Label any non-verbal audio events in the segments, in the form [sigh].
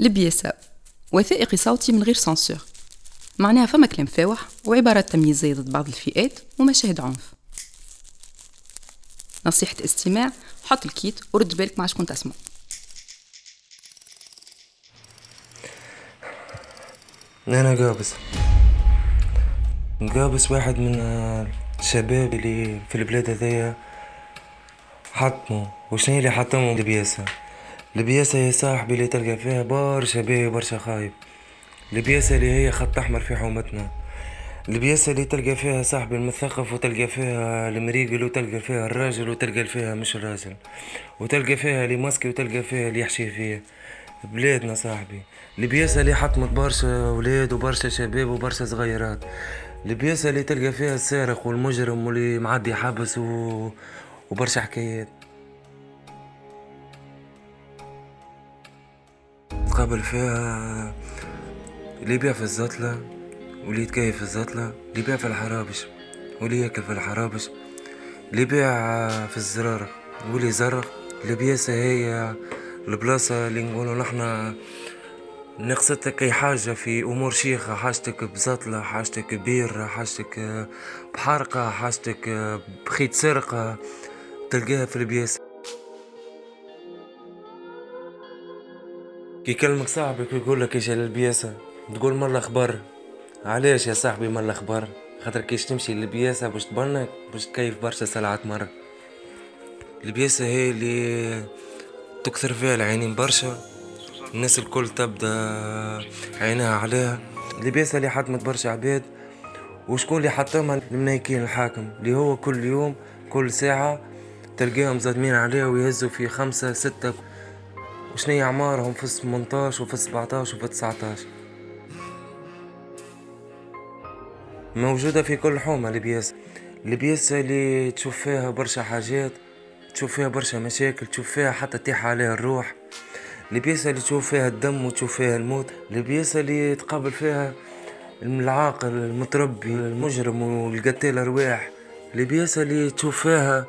البياسة وثائقي صوتي من غير سانسور. معناها فما كلام فاوح وعبارات تمييزية ضد بعض الفئات ومشاهد عنف. نصيحة استماع حط الكيت ورد بالك مع شكون تسمع. أنا قابس قابس واحد من الشباب اللي في البلاد هذيا حطموا. وشنو اللي حطموا؟ البياسة البياسة يا صاحبي اللي تلقى فيها برشا باهي وبرشا خايب. البياسة اللي هي خط أحمر في حومتنا. البياسة اللي تلقى فيها صاحبي المثقف وتلقى فيها المريقل وتلقى فيها الراجل وتلقى فيها مش الراجل. وتلقى فيها اللي ماسكي وتلقى فيها اللي يحشي فيه. بلادنا صاحبي. البياسة اللي حطمت برشا ولاد وبرشا شباب وبرشا صغيرات. البياسة اللي تلقى فيها السارق والمجرم واللي معدي حبس و... وبرشا حكايات. تقابل فيها اللي يبيع في الزطلة واللي يتكيف في الزطلة اللي يبيع في الحرابش واللي ياكل في الحرابش اللي يبيع في الزرارة واللي يزرق البياسة هي البلاصة اللي نقولوا نحنا نقصدك أي حاجة في أمور شيخة حاجتك بزطلة حاجتك بيرة حاجتك بحرقة حاجتك بخيط سرقة تلقاها في البياسة. كي يكلمك صاحبك ويقول لك إيش البياسة؟ تقول مرة أخبار علاش يا صاحبي مرة أخبار خاطر كيش تمشي للبياسة باش تبنك؟ باش تكيف برشا سلعات مرة. البياسة هي اللي تكثر فيها العينين برشا. الناس الكل تبدأ عينها عليها. البياسة اللي حطمت برشا عباد. وشكون اللي حطمها؟ المنايكين الحاكم. اللي هو كل يوم كل ساعة تلقاهم زادمين عليها ويهزوا في خمسة ستة وشنية أعمارهم؟ في الثمنتاش وفي السبعتاش وفي التسعتاش موجودة في كل حومة البياسة البياسة اللي تشوف فيها برشا حاجات تشوف فيها برشا مشاكل تشوف فيها حتى تيح عليها الروح. البياسة اللي تشوف فيها الدم وتشوف فيها الموت. البياسة اللي تقابل فيها العاقل المتربي المجرم والقتال أرواح. البياسة اللي تشوف فيها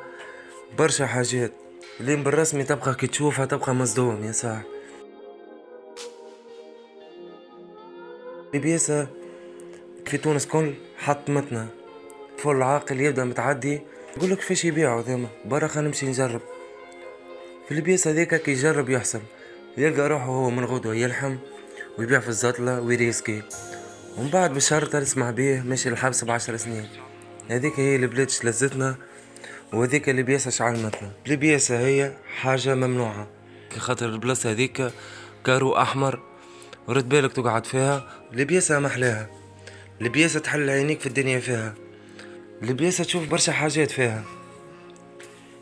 برشا حاجات. اللي بالرسمي تبقى كي تشوفها تبقى مصدوم يا صاحبي البياسة في تونس كل حطمتنا. فول عاقل يبدأ متعدي. يقول لك فاش يبيعوا ذيما برا خلينا نمشي نجرب. في البيس هذيك كي يجرب يحصل يلقى روحه هو من غدوة يلحم ويبيع في الزطلة ويريسكي. ومن بعد بشهر تسمع بيه ماشي الحبس بعشر سنين. هذيك هي اللي بلادش لزتنا وهذيك اللي بياسة علمتنا البياسة هي حاجة ممنوعة. خاطر البلاصة هذيك carreau أحمر ورد بالك تقعد فيها. البياسة محلاها البياسة تحل عينيك في الدنيا فيها. البياسة تشوف برشا حاجات فيها.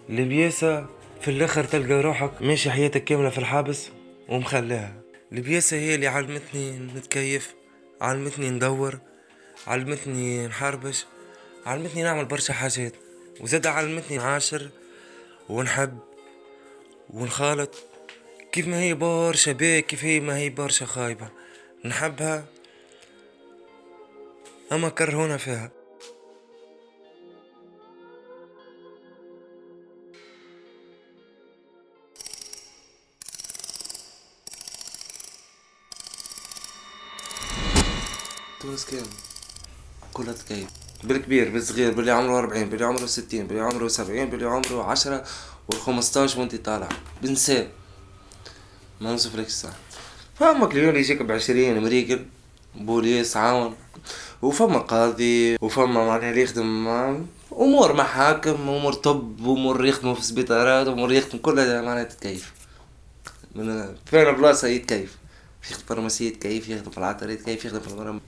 البياسة في الآخر تلقى روحك ماشي حياتك كاملة في الحابس ومخلاها البياسة هي اللي علمتني نتكيف علمتني ندور علمتني نحربش علمتني نعمل برشا حاجات. وزاد علمتني نعاشر ونحب ونخالط. كيف ما هي برشا باهي كيف هي ما هي برشا خايبة. نحبها أما كرهونا فيها. تونس كام؟ كلها تكيف. بالكبير بالصغير باللي عمره أربعين باللي عمره ستين باللي عمره سبعين باللي عمره عشرة والخمستاش وانت طالع. بنساب ما نوصفلكش صح فما client يجيك بعشرين مريقل بوليس عاون وفما قاضي وفما معناها اللي يخدم أمور محاكم أمور طب أمور يخدموا في سبيطارات أمور يخدم كلها معناها تتكيف. من فين بلاصه يتكيف؟ يخدم في ال pharmacie يتكيف يخدم في العطرية يتكيف يخدم في الغرام.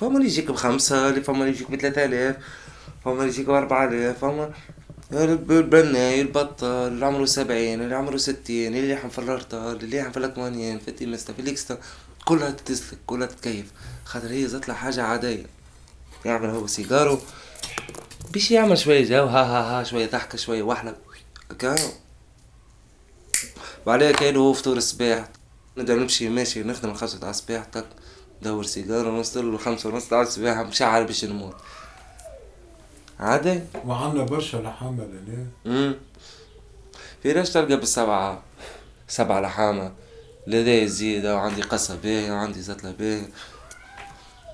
فما اللي يجيك بخمسة اللي فما اللي يجيك بثلاثة آلاف فما اللي يجيك بأربعة آلاف فما البناي البطال اللي عمره سبعين اللي عمره ستين اللي يحن في الرطة اللي يحن في ال Equanil في ال Temesta في ال ecsta كلها تتسلك كلها تتكيف خاطر هي زتلها حاجة عادية. يعمل هو سيجارو. باش يعمل شوية جو ها ها ها شوية ضحكة شوية وحلة هكا وعليها كاين هو فطور الصباح. نبدأ نمشي ماشي نخدم الخمسة تاع الصباح تك ندور سيجارة نوصل خمسة ونص تاع الصباح مشعل باش نموت. عادي؟ وعندنا برشا لحامة امم في ناس تلقى بالسبعة سبعة لحامة. لدي زيادة وعندي قصة باهية وعندي زتلة باهية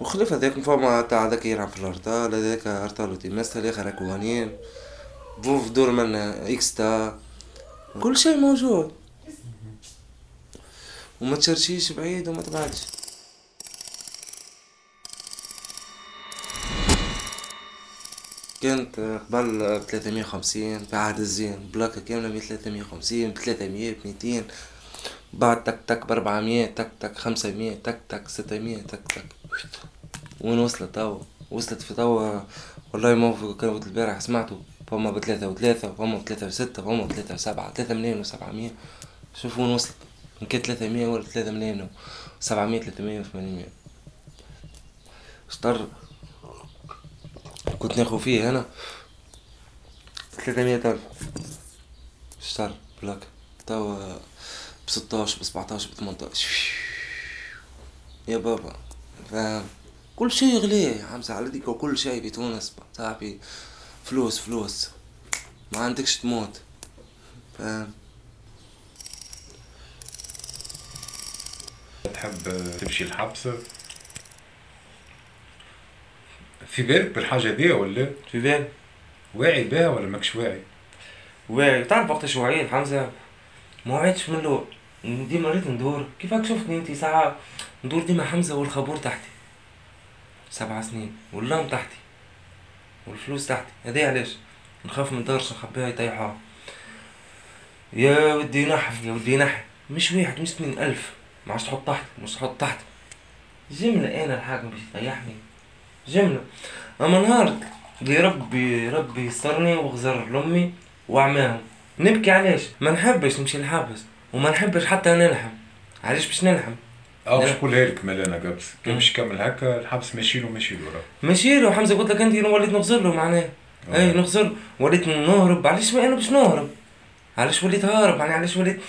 وخلف هذاك فما تاع هذاك يلعب في الأرض هذاك ارتالو تيماس الآخر قوانين. بوف دور من إكستا. كل شيء موجود. وما تشرشيش بعيد وما تبعدش. كانت قبل ب 350 في عهد الزين. بلاكة كاملة ب 350 ب 300 ب 200 بعد تك تك ب 400 تك تك 500 تك تك 600 تك تك. وين وصلت توا؟ وصلت في توا والله ما كان البارح سمعته. فما بثلاثة وثلاثة فما بثلاثة وستة فما بثلاثة وسبعة ثلاثة ملايين وسبعمية. شوف وين وصلت. إن كانت ثلاثة مية ولا ثلاثة ملايين وسبعمية ثلاثمية وثمانمية. شطر كنت ناخذ فيه أنا ثلاثمية ألف شطر بلاك. توا بستاش بسبعتاش بثمنتاش يا بابا. فاهم؟ كل شيء غلي يا حمزة على ديك وكل شيء في تونس. صاحبي فلوس فلوس. ما عندكش تموت. فاهم؟ تحب تمشي الحبس؟ في بالك بالحاجة دي ولا؟ في بالي. واعي بها ولا ماكش واعي؟ واعي. تعرف وقتاش وعيت حمزة؟ ما وعيتش من الأول ديما ريت ندور. كيفك شفتني انت ساعة ندور ديما حمزة والخبور تحتي. سبع سنين. واللام تحتي. والفلوس تحتي. هذي علاش؟ نخاف من دارش نخبيها يطيحها يا ودي نحي يا ودي نحي مش واحد مش اثنين ألف. ما عادش تحط تحت مش تحط تحت. جملة أنا الحاكم باش يطيحني. جملة أما نهار اللي ربي ربي يسترني وغزر لأمي وعماهم نبكي علاش؟ ما نحبش نمشي الحبس وما نحبش حتى نلحم. علاش باش نلحم؟ آه باش نقولها لك ملانا قبس كان باش يكمل هكا الحبس ماشي له ماشي له. ماشي له. حمزة قلت لك أنت وليت نغزر له معناه. أي نغزر. وليت نهرب. علاش ما أنا باش نهرب؟ علاش وليت هارب يعني علاش وليت؟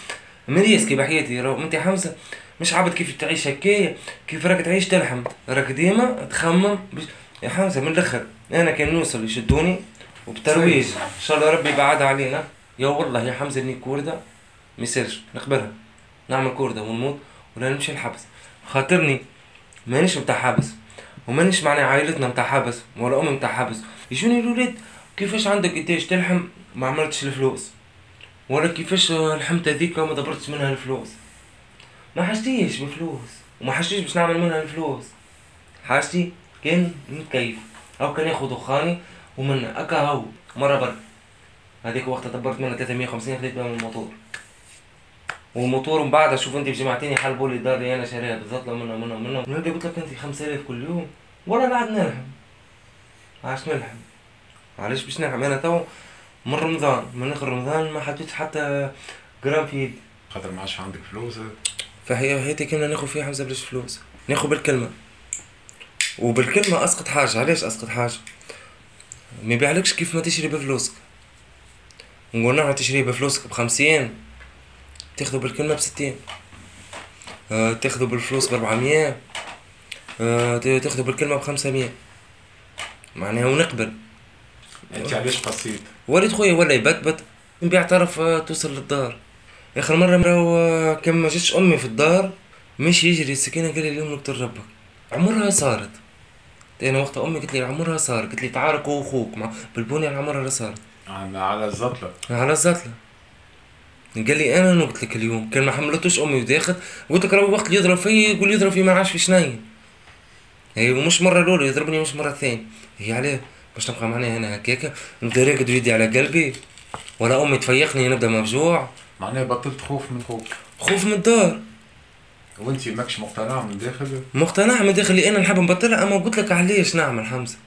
مريسكي بحياتي. راهو أنت حمزة مش عبد كيف تعيش هكايا كيف راك تعيش تلحم. راك ديما تخمم بش... يا حمزه من الأخر. أنا كان نوصل يشدوني وبترويج. إن شاء الله ربي يبعدها علينا. يا والله يا حمزة إني كوردة ما يصيرش. نقبلها. نعمل كوردة ونموت ولا نمشي الحبس خاطرني مانيش متاع حبس ومانيش معنى عائلتنا متاع حبس ولا أمي متاع حبس. يجوني الولاد كيفاش عندك انتاج تلحم؟ ما عملتش الفلوس. ولا كيفاش لحمت هذيك وما دبرتش منها الفلوس. ما حاجتيش بفلوس وما حاجتيش باش نعمل منها الفلوس. حاجتي كان نتكيف أو كان ياخذ دخاني ومن أكا هو مرة برك. هذيك وقتها دبرت منها 350 خذيت بها من الموتور. والموتور من بعد أشوف انت بجمعتيني حلبوا لي داري أنا شاريها بالضبط منها منها منها. نلقى قلت لك أنت 5000 كل يوم. ولا قاعد نلحم عاش نلحم معلش باش نلحم أنا تو من رمضان من آخر رمضان ما حطيتش حتى جرام في يدي. خاطر ما عادش عندك فلوس. فهي حياتي كنا ناخذ فيها حمزه بلاش فلوس. ناخذ بالكلمة. وبالكلمة أسقط حاجة. علاش أسقط حاجة؟ ما يبيعلكش كيف ما تشري بفلوسك. نقول نعم تشري بفلوسك بخمسين تاخذوا بالكلمة بستين. آه تاخذوا بالفلوس بربعمية آه تاخذوا بالكلمة بخمسمية. معناها ونقبل. أنت علاش قصيت ولد خويا ولا يبتبت نبيع طرف آه توصل للدار. آخر مرة مرة آه، كان ما جاتش أمي في الدار مشي يجري السكينة قال لي اليوم نقتل ربك. عمرها صارت. أنا وقت أمي قلت لي عمرها صار قلت لي تعارك هو واخوك مع بالبنية عمرها صارت. على الزطلة. على الزطلة. قال لي أنا قلت لك اليوم. كان ما حملتوش أمي وداخل قلت لك راهو وقت يضرب فيا يقول يضرب في ما عادش في شناي هي ومش مرة الأولى يضربني مش مرة الثانية. هي عليه. باش تبقى معنا هنا هكاك نبدا راقد ويدي على قلبي. ولا أمي تفيقني نبدأ مفجوع معناها بطلت خوف من خوف خوف من الدار. وانت ماكش مقتنع من داخل؟ مقتنع من داخل أنا نحب نبطلها أما قلت لك علاش؟ نعمل حمزه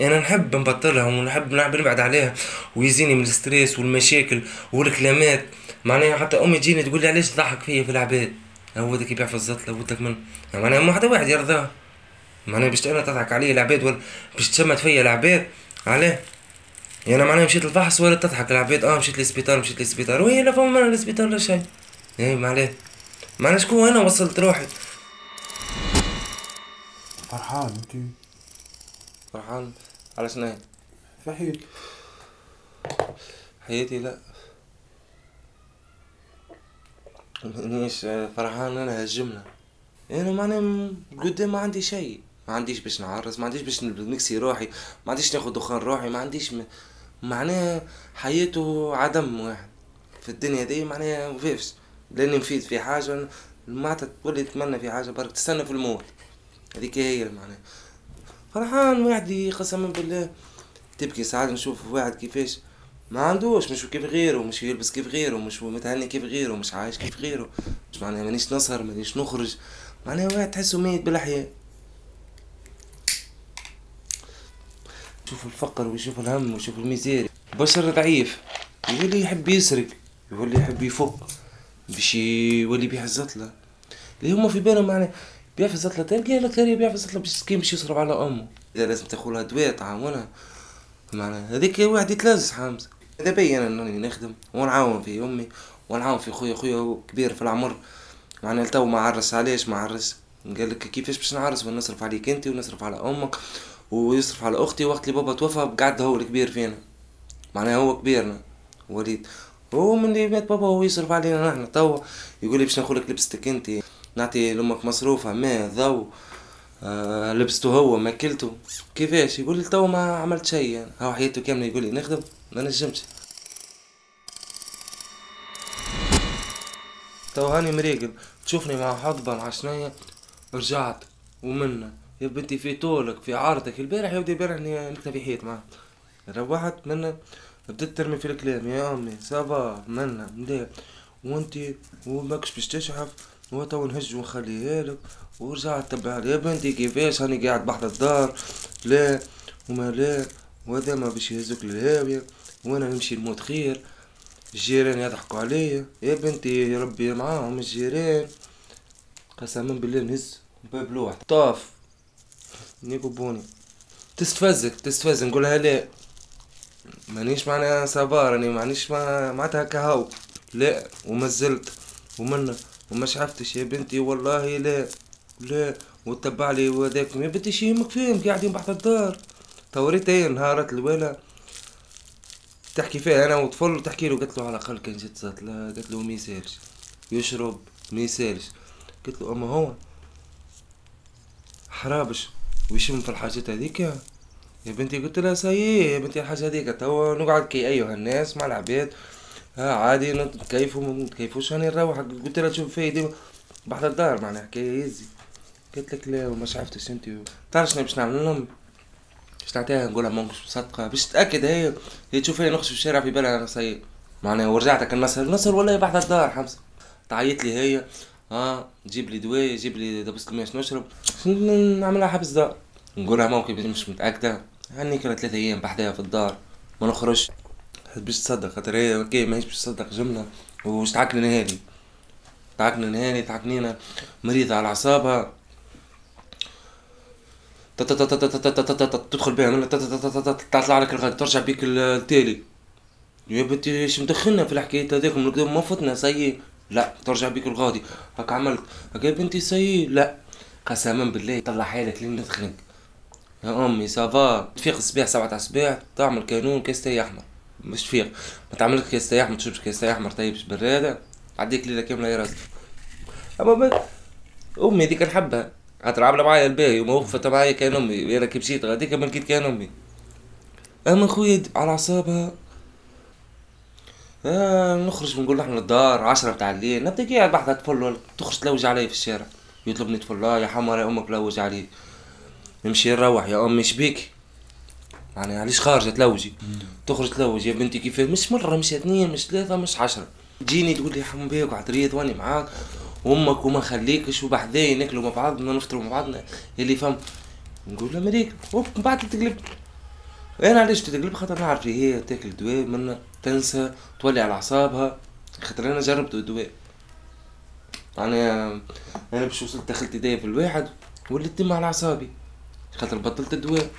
أنا نحب نبطلها ونحب نبعد عليها. ويزيني من الستريس والمشاكل والكلامات معناها حتى أمي تجيني تقول لي علاش تضحك فيا في العباد؟ هو ذاك يبيع في الزطله ودك من معناها ما حدا واحد يرضاه معناها باش أنا تضحك علي العباد ولا باش تشمت فيا العباد علاه. يعني معناها مشيت الفحص ولا تضحك العباد آه مشيت للسبيطار مشيت للسبيطار. وهي لا فما للسبيطار لا شيء. اي معلاه معناها شكون أنا وصلت روحي؟ فرحان أنت. فرحان. على شنو صحيح حياتي. لا. مانيش فرحان أنا هالجملة أنا معناها قدام ما عندي شيء. ما عنديش باش نعرس ما عنديش باش نكسي روحي. ما عنديش ناخد دخان روحي ما عنديش م... معناها حياته عدم واحد. في الدنيا دي معناها مفيفش لاني مفيد في حاجة معناتها تولي تتمنى في حاجة برك تستنى في الموت هذيك هي معناها فرحان وحدي قسما بالله. تبكي ساعات نشوف واحد كيفاش. ما عندوش مش كيف غيره مش يلبس كيف غيره مش متهني كيف غيره مش عايش كيف غيره. مش معناها مانيش نسهر مانيش نخرج. معناها واحد تحسه ميت بالحياة يشوف الفقر ويشوف الهم ويشوف ال misère بشر ضعيف. يولي يحب يسرق يولي يحب يفك باش يولي بيع الزطلة. اللي هما في بالهم معناها بيع في الزطلة تلقى لك بيع في الزطلة باش كيف باش يصرف على أمه. إذا لازم تاخذ دواء تعاونها معناها هذيك واحد يتلازز حامز إذا بين أنني نخدم ونعاون في أمي ونعاون في خويا. خويا كبير في العمر. معناها تو ما عرس علاش ما عرس. قال لك كيفاش باش نعرس ونصرف عليك أنت ونصرف على أمك. ويصرف على أختي وقت اللي بابا توفى قعد هو الكبير فينا. معناها هو كبيرنا وليد. هو من اللي مات بابا هو يصرف علينا نحن توا. يقول لي باش ناخذ لبستك أنت. نعطي لأمك مصروفها ماء ضو. آه لبسته هو ماكلته. كيفاش؟ يقول لي تو ما عملت شيء يعني. هاو حياته كاملة يقول لي نخدم ما نجمش. تو هاني مريقل تشوفني مع حضبة عشنية رجعت ومنا يا بنتي في طولك في عارضك. البارح يا ودي البارح نكتب في حيط معاه روحت منا بدأت ترمي في الكلام. يا أمي صبا منا مليح. وأنتي وماكش باش تشحف وتو نهج ونخليها لك ورجعت تبع يا بنتي كيفاش؟ هاني قاعد بحر الدار. لا وما لا وهذا ما باش يهزك للهاوية. وأنا نمشي نموت خير. الجيران يضحكوا عليا. يا بنتي ربي معاهم الجيران. قسما بالله نهز باب لوحد طاف. نيكو بوني. تستفزك تستفز. نقولها لا مانيش معناها صبار راني مانيش معناتها كهو. لا وما زلت. ومنا وما شعفتش. يا بنتي والله لا لا وتبع لي وذاك. بنتي شي يهمك فيهم؟ قاعدين بحث الدار. توريت هي نهارت الولا تحكي فيها أنا وطفل تحكي له. قلت له على الأقل كان جيت زات لا قلت له ما يشرب ما يسالش. قلت له أما هو حرابش. ويشم في الحاجات هذيك؟ يا بنتي قلت لها سايي يا بنتي الحاجة هذيك توا نقعد كي أيها الناس مع العباد ها عادي نتكيفوا ما نتكيفوش راني نروح؟ قلت لها تشوف فيا ديما بعد الدار معناها حكاية يزي. قلت لك لا وما شفتش أنت. تعرف شنو باش نعمل لهم؟ باش نعطيها نقولها ماكش مصدقة باش تتأكد هي. هي تشوف فيا نخش في الشارع في بالها أنا سيء معناها ورجعتك النصر النصر ولا بعد الدار حمزة. تعيط لي هي. آه جيب لي دواء جيب لي دبس كمية نشرب نعملها حبس دار نقولها موقف مش متأكدة هني كانت ثلاثة أيام بحدها في الدار ما نخرج باش تصدق خاطر هي أوكي ماهيش باش تصدق جملة وش تعكني نهالي تعكني نهالي تعكنينا مريضة على أعصابها تدخل بها تطلع لك الغد ترجع بيك التالي يا بنتي إيش مدخلنا في الحكاية هذاك من قدام ما فتنا سيء لا ترجع بيك الغادي. هكا عملت. هكا بنتي سيء لا. قسما بالله طلع حالك لين ندخلك يا أمي سافا تفيق الصباح سبعة الصباح تعمل كانون كاس تاي أحمر. مش تفيق. ما تعمل لك كاس تاي أحمر تشربش كاس تاي أحمر طيب برادة عديك ليلة كاملة يا راجل أما بس أمي هذيك نحبها. خاطر عاملة معايا الباهي وما وقفت معايا كان أمي. أنا كي مشيت غاديك ما لقيت كان أمي. أما خويا على أعصابها. آه نخرج ونقول نحن الدار عشرة بتاع الليل. نبدأ قاعد بحث طفل تخرج تلوج علي في الشارع. يطلبني طفل يا حمار يا أمك لوج عليه نمشي نروح يا أمي شبيك يعني علاش خارجة تلوجي؟ تخرج تلوج يا بنتي كيف مش مرة مش اثنين مش ثلاثة مش عشرة. تجيني تقول لي حم بيك وعطريت وأني معاك. وأمك وما خليكش وبحذاي ناكلوا مع بعضنا نفطروا مع بعضنا. اللي فهم نقول لها مريك بعد تقلب. أنا علاش تقلب خاطر نعرف هي تاكل دواء منا تنسى تولي على أعصابها. خاطر أنا جربت الدواء. أنا أنا باش وصلت دخلت إيديا في الواحد وليت دم على أعصابي. خاطر بطلت الدواء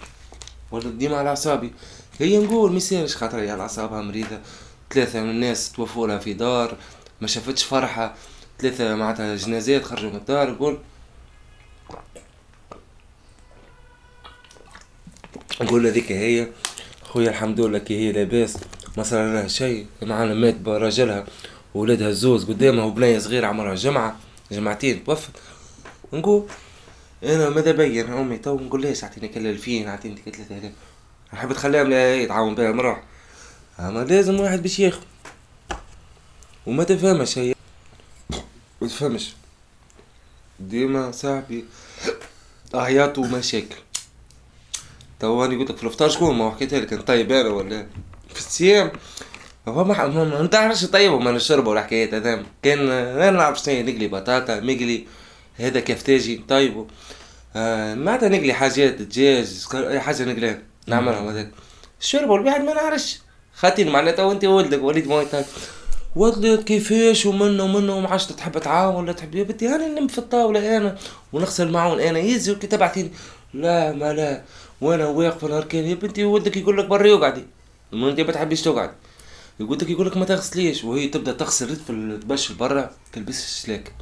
ولات ديما على أعصابي. هي نقول ميسالش خاطر هي على أعصابها مريضة. ثلاثة من الناس توفوا لها في دار ما شافتش فرحة. ثلاثة معناتها جنازات خرجوا من الدار نقول نقول هذيك هي خويا الحمد لله كي هي لاباس ما صار لها شيء معنا مات براجلها وولادها الزوز قدامها وبنية صغيرة عمرها جمعة جمعتين توفت. نقول أنا ماذا بين أمي تو؟ نقول ليش اعطيني كل 2000 اعطيني كل 3000 نحب تخليها يتعاون بها المروح أما لازم واحد باش ياخذ. وما تفهمش هي. ما تفهمش. ديما صاحبي عياط ومشاكل. تو أنا قلت لك في الافطار شكون ما حكيتها لك؟ انت طيب أنا ولا في الصيام. هو ما ما نتعرفش طيب وما نشربه الحكايات هذا كان أنا نعرف شنو نقلي بطاطا مقلي هذا كفتاجي طيبه آه معناتها نقلي حاجات دجاج أي حاجة نقليها نعملها هذاك الشرب الواحد ما نعرفش. خاطر معناتها وانت ولدك وليد مويتك ولد كيفاش؟ ومنه ومنه وما عادش تحب تعاون ولا تحب يا بنتي أنا نم في الطاولة أنا ونغسل معون أنا يزي وكي تبعتيني. لا ما لا. وأنا واقف الاركان يا بنتي ولدك يقول لك برا يقعدي ما انت ما تحبيش تقعد. يقول لك يقول لك ما تغسليش. وهي تبدأ تغسل في البش برا تلبس الشلاك.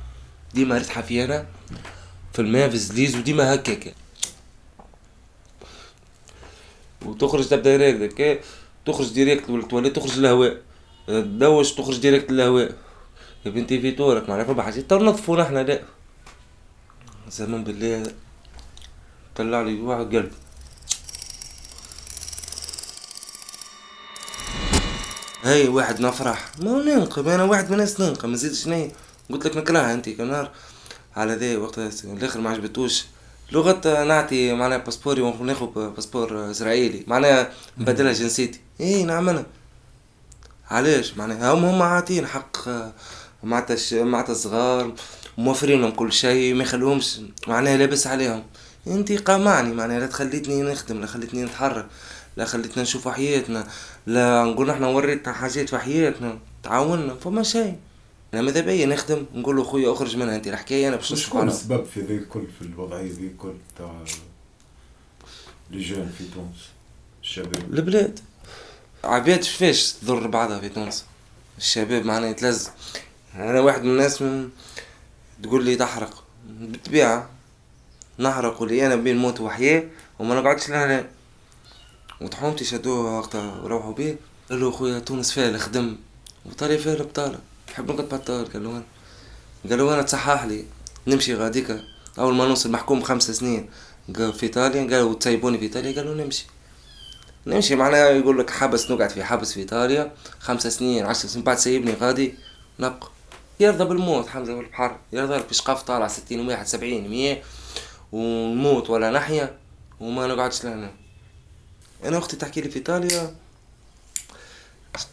ديما ريحه في أنا في الماء في الزليز وديما هكاك وتخرج تبدأ هكذا تخرج ديريكت للتواليت تخرج للهواء. تدوش تخرج ديريكت للهواء؟ يا بنتي في تورك معناها فما حاجات تو نحنا لا زمان بالله طلع لي واحد قلب. هاي واحد نفرح ما ننقم أنا واحد من الناس ننقم نزيد شنو قلت لك نكرهها انت كنار على ذا وقت الآخر ما عجبتوش. لغة نعطي معناها باسبوري وناخذ باسبور إسرائيلي. معناها نبدلها جنسيتي. اي نعملها علاش؟ معناها هم هم عاطين حق معناتها معناتها الصغار موفرين لهم كل شيء ما يخلوهمش معناها لابس عليهم. انت قامعني معناها لا تخليتني نخدم لا خليتني نتحرك. لا خليتنا نشوف حياتنا لا نقول إحنا وريتنا حاجات في حياتنا تعاوننا فما شيء. أنا ماذا بيا؟ نخدم نقول له خويا أخرج منها انت الحكاية أنا باش نشوف على السبب في ذي الكل في الوضعية ذي الكل تاع لي جون في تونس الشباب. البلاد. عباد فاش تضر بعضها في تونس؟ الشباب معناها يتلز. أنا واحد من الناس من تقول لي تحرق. بالطبيعة نحرق ولي أنا بين موت وحياة وما نقعدش لهنا. وطحومتي شدوه وقتها وروحوا بيه قالوا خويا تونس فيها الخدم وطالي فيها البطالة نحب نقعد بطال قالوا أنا قالوا أنا تصحح لي نمشي غاديكا أول ما نوصل محكوم خمس سنين في إيطاليا قالوا تسيبوني في إيطاليا قالوا نمشي. نمشي معناها يقول لك حبس نقعد في حبس في إيطاليا خمس سنين عشر سنين بعد سيبني غادي نبقى. يرضى بالموت حمزة بالبحر يرضى في شقاف طالع ستين واحد سبعين مية ونموت ولا نحيا وما نقعدش لهنا. أنا أختي تحكي لي في إيطاليا.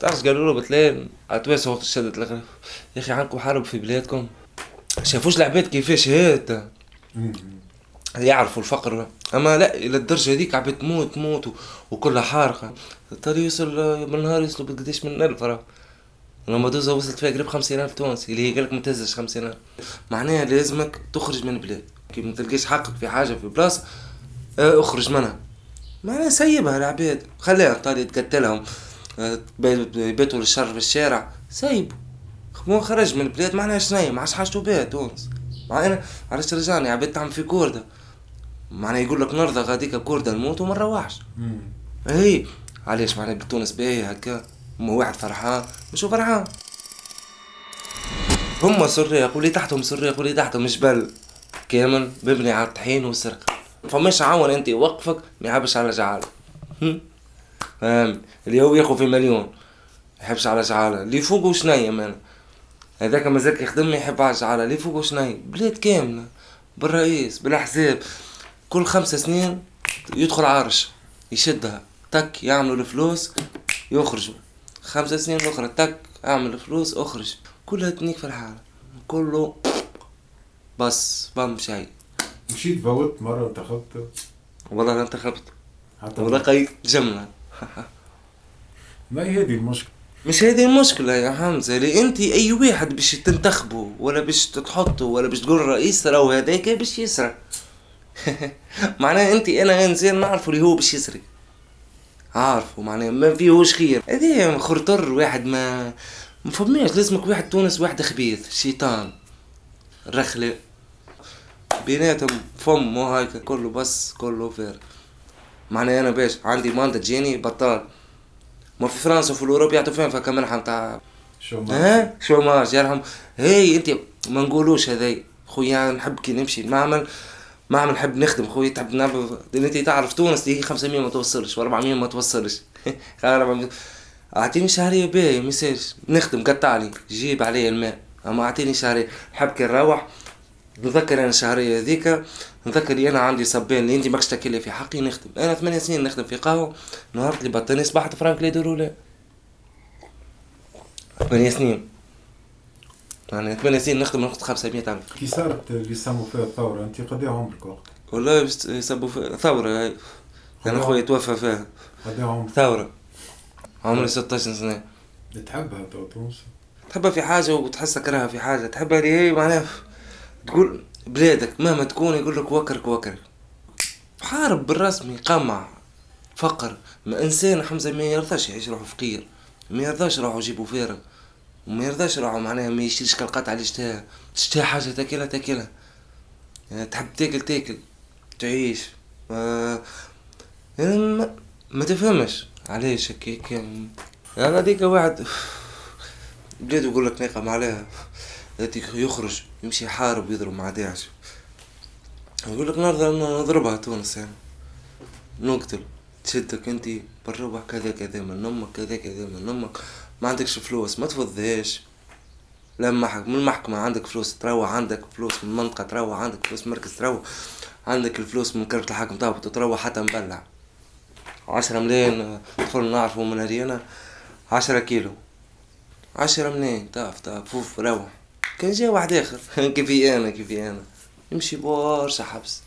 تعرف قالوا له بتلين اتواس وقت شدت الغرب يا أخي عندكم حرب في بلادكم. شافوش العباد كيفاش هات يعرفوا الفقر. أما لا إلى الدرجة هذيك عباد تموت تموت وكلها حارقة. الطريق يوصل بالنهار يوصلوا بقديش؟ من ألف راه. لما دوزة وصلت فيها قريب خمسين ألف تونسي اللي هي قالك ما تهزش خمسين ألف. معناها لازمك تخرج من البلاد. كي ما تلقاش حقك في حاجة في بلاصة آه اخرج منها. معناها سيبها العباد خليها طالي تقتلهم آه يباتوا للشر في الشارع. سيبوا مو خرج من البلاد معناها شنو ما عادش حاجته بها تونس معناها علاش رجعني؟ عباد تعمل في كوردة. معناها يقول لك نرضى غاديك كوردة نموت وما نروحش. اي علاش معناها بتونس باهي هكا؟ واحد فرحان. مش فرحان. هما سراق واللي تحتهم سراق واللي تحتهم جبل. كامل مبني على الطحين والسرقة. فماش عاون انت يوقفك ما يحبش على جعالة فاهم؟ اللي هو ياخذ في مليون يحبش على جعالة اللي فوقه شنية من هذاك مازال يخدم يحب على جعالة اللي فوقه شنية. بلاد كاملة. بالرئيس بالاحزاب كل خمس سنين يدخل عرش يشدها. تك يعملوا الفلوس يخرجوا. خمس سنين أخرى تك اعمل فلوس اخرج كلها تنيك في الحالة. كله بس بام شيء. مشيت فوت مرة انتخبت. والله انتخبت. ولقيت جملة ما هي هذه المشكلة؟ مش هذه المشكلة يا حمزة اللي أنت أي واحد باش تنتخبه ولا باش تحطه ولا باش تقول رئيس راهو هذاك باش يسرق. [laughs] معناها أنت أنا إنسان نعرفه اللي هو باش يسرق. عارفه معناها ما فيهوش خير. هذه خرطر واحد ما ما فماش. لازمك واحد تونس واحد خبيث شيطان. رخلة. بيناتهم فم مو هيك كله بس كله فارغ معناها أنا باش عندي ماندا تجيني بطال. ما في فرنسا وفي الاوروب يعطوا فيهم فيها منحة متاع شو ما ها؟ شو ماش يرحم هي أنت ما نقولوش هذي. خويا نحب كي نمشي. المعمل معمل نحب نخدم. خويا تحب نعمل أنت تعرف تونس دي 500 ما توصلش و400 ما توصلش. [laughs] 400 أعطيني شهرية باهي ما نخدم قطع لي جيب علي الماء. أما أعطيني شهرية. نحب كي نروح. نذكر أنا الشهريه هذيك نذكر أنا عندي صبان اللي انت ماكش تاكل في حقي نخدم أنا ثمانية سنين نخدم في قهوة نهار اللي بطلني صبحت فرانك لي لي ثمانية سنين يعني ثمانية سنين نخدم ناخذ 500 ألف كي صارت اللي يسموا فيها الثورة أنت قد عمرك وقت؟ والله يسبوا فيها ثورة هاي والله. أخوي توفى فيها قد عمرك؟ ثورة عمري 16 سنة تحبها تو تونس؟ تحبها في حاجة وتحس كرهها في حاجة تحبها اللي هي معناها تقول بلادك مهما تكون يقول لك وكرك وكرك. حارب بالرسمي قمع فقر. ما إنسان حمزة ما يرضاش يعيش روحه فقير. ما يرضاش روحه يجيبو فارغ وما يرضاش روحه معناها ما يشيلش كالقطعة اللي اشتهى تشتهي حاجة تاكلها تاكلها. يعني تحب تاكل تاكل. تعيش. ما, يعني ما, ما تفهمش. علاش هكاك؟ يعني هذيك واحد بلاد يقول لك ناقم عليها يخرج يمشي يحارب ويضرب مع داعش. يقول لك نرضى نضربها تونس يعني. نقتل. تشدك أنت بالربع كذا كذا من أمك كذا كذا من أمك. ما عندكش فلوس ما تفضيش لمحك من المحكمة عندك فلوس تروح عندك فلوس من المنطقة تروح عندك فلوس مركز تروح عندك الفلوس من كرة الحاكم تهبط تروح حتى مبلع. عشرة ملايين طفل نعرفه من هريانا عشرة كيلو. عشرة ملايين. طاف طاف فوف روح كان جا واحد آخر. [laughs] كيفي أنا كيفي أنا. يمشي برشا حبس.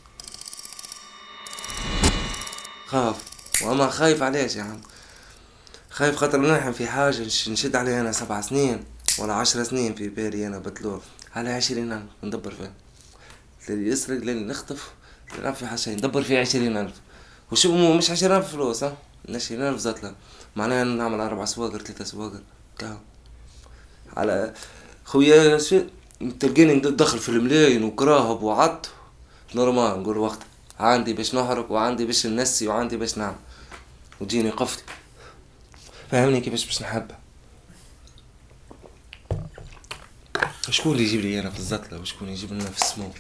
خاف. وأما خايف علاش يا عم. خايف خاطر نلحم في حاجة نش- نشد عليها أنا سبع سنين ولا عشر سنين في بالي أنا بتلور على عشرين ألف. ندبر فيها. اللي يسرق اللي نخطف اللي في حاجة. ندبر فيه عشرين ألف. وشو مش عشرين ألف فلوس ها؟ عشرين ألف زاتلة. معناها نعمل أربع سواقر ثلاثة سواقر. كهو على خويا شو تلقيني ندخل في الملايين وكراهب وعط. نورمال نقول وقت عندي باش نهرب وعندي باش ننسي وعندي باش نعمل. وتجيني قفتي. فهمني كيفاش باش نحبها شكون اللي يجيب لي أنا في الزتلة وشكون يجيب لنا في السمو؟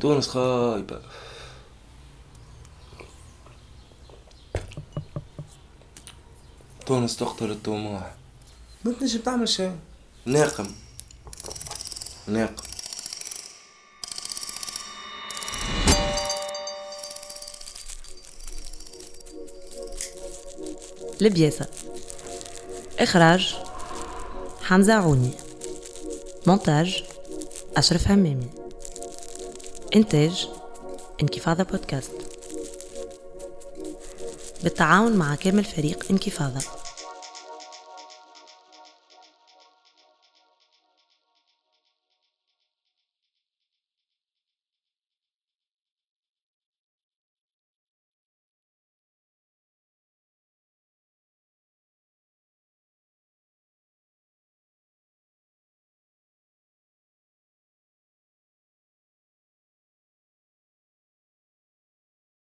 تونس خايبة. تونس تقتل الطموح. ما تنجم تعمل شيء. ناقم. ناقم. لبياسة إخراج حمزة عوني. مونتاج أشرف همامي إنتاج انكفاضة بودكاست. بالتعاون مع كامل فريق انكفاضة.